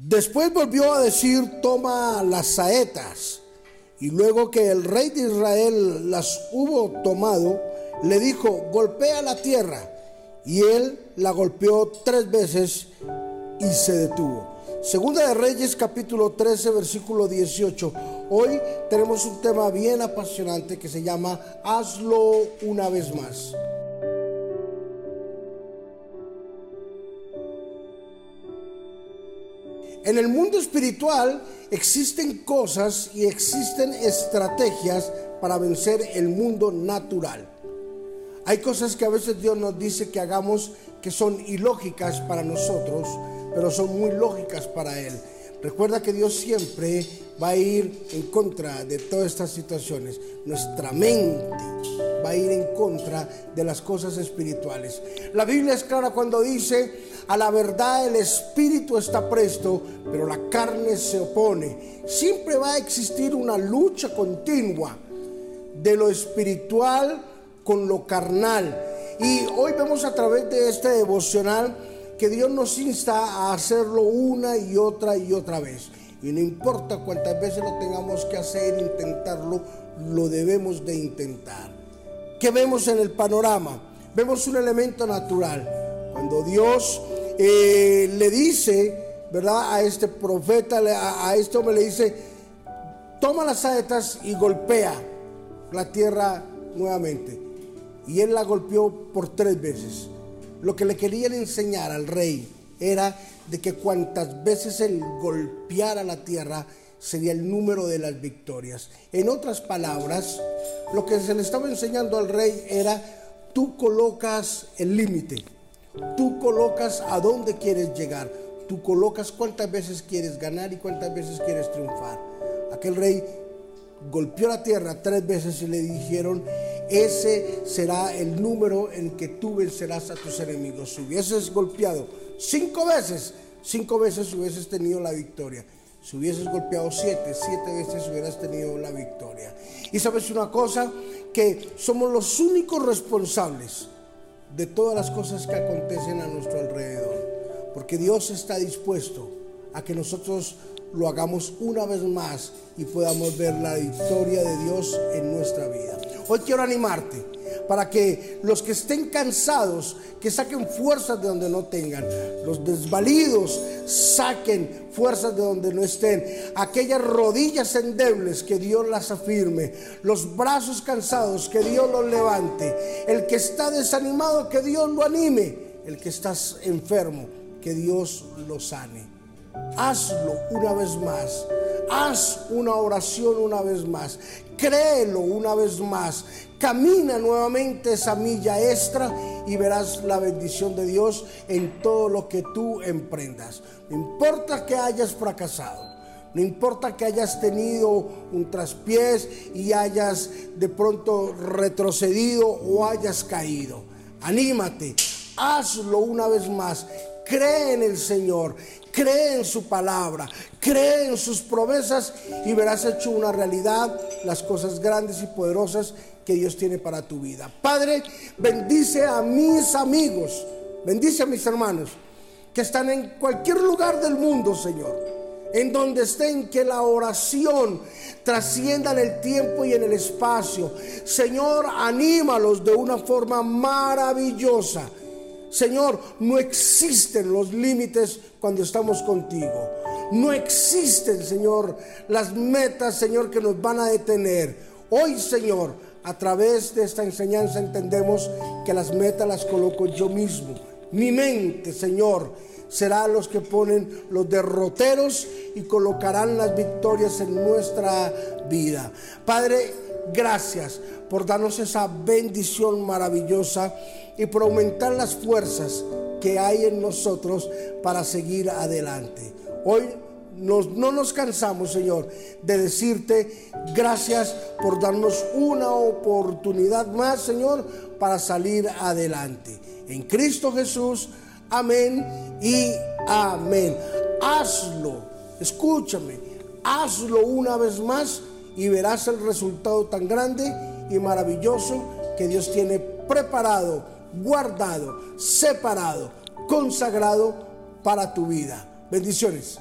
Después volvió a decir, toma las saetas. Y luego que el rey de Israel las hubo tomado, le dijo, golpea la tierra. Y él la golpeó tres veces y se detuvo. Segunda de Reyes capítulo 13 versículo 18. Hoy tenemos un tema bien apasionante que se llama Hazlo una vez más. En el mundo espiritual existen cosas y existen estrategias para vencer el mundo natural. Hay cosas que a veces Dios nos dice que hagamos que son ilógicas para nosotros, pero son muy lógicas para Él. Recuerda que Dios siempre va a ir en contra de todas estas situaciones. Nuestra mente va a ir en contra de las cosas espirituales. La Biblia es clara cuando dice, a la verdad el espíritu está presto, pero la carne se opone. Siempre va a existir una lucha continua de lo espiritual con lo carnal. Y hoy vemos a través de este devocional que Dios nos insta a hacerlo una y otra y otra vez. Y no importa cuántas veces lo tengamos que hacer, intentarlo, lo debemos de intentar. ¿Qué vemos en el panorama? Vemos un elemento natural. Cuando Dios eh, le dice, ¿verdad? A este profeta, a, a este hombre le dice, toma las saetas y golpea la tierra nuevamente. Y él la golpeó por tres veces. Lo que le querían enseñar al rey era de que cuantas veces él golpeara la tierra sería el número de las victorias. En otras palabras, lo que se le estaba enseñando al rey era, tú colocas el límite, tú colocas a dónde quieres llegar, tú colocas cuántas veces quieres ganar y cuántas veces quieres triunfar. Aquel rey golpeó la tierra tres veces y le dijeron, ese será el número en que tú vencerás a tus enemigos. Si hubieses golpeado cinco veces, cinco veces hubieses tenido la victoria. Si hubieses golpeado siete, siete veces hubieras tenido la victoria. Y sabes una cosa, que somos los únicos responsables de todas las cosas que acontecen a nuestro alrededor. Porque Dios está dispuesto a que nosotros lo hagamos una vez más y podamos ver la victoria de Dios en nuestra vida. Hoy quiero animarte para que los que estén cansados, que saquen fuerzas de donde no tengan. Los desvalidos saquen fuerzas de donde no estén. Aquellas rodillas endebles, que Dios las afirme. Los brazos cansados, que Dios los levante. El que está desanimado, que Dios lo anime. El que está enfermo, que Dios lo sane. Hazlo una vez más. Haz una oración una vez más. Créelo una vez más. Camina nuevamente esa milla extra y verás la bendición de Dios en todo lo que tú emprendas. No importa que hayas fracasado. No importa que hayas tenido un traspiés y hayas de pronto retrocedido o hayas caído. Anímate, hazlo una vez más. Cree en el Señor, cree en su palabra, cree en sus promesas y verás hecho una realidad las cosas grandes y poderosas que Dios tiene para tu vida. Padre, bendice a mis amigos, bendice a mis hermanos que están en cualquier lugar del mundo, Señor. En donde estén, que la oración trascienda en el tiempo y en el espacio. Señor, anímalos de una forma maravillosa Señor, no existen los límites cuando estamos contigo. No existen, Señor, las metas, Señor, que nos van a detener. Hoy, Señor, a través de esta enseñanza entendemos que las metas las coloco yo mismo. Mi mente, Señor, será los que ponen los derroteros y colocarán las victorias en nuestra vida. Padre, gracias por darnos esa bendición maravillosa y por aumentar las fuerzas que hay en nosotros para seguir adelante. Hoy no nos cansamos, Señor, de decirte gracias por darnos una oportunidad más, Señor, para salir adelante. En Cristo Jesús, amén y amén. Hazlo, escúchame, hazlo una vez más y verás el resultado tan grande y maravilloso que Dios tiene preparado, guardado, separado, consagrado para tu vida. Bendiciones.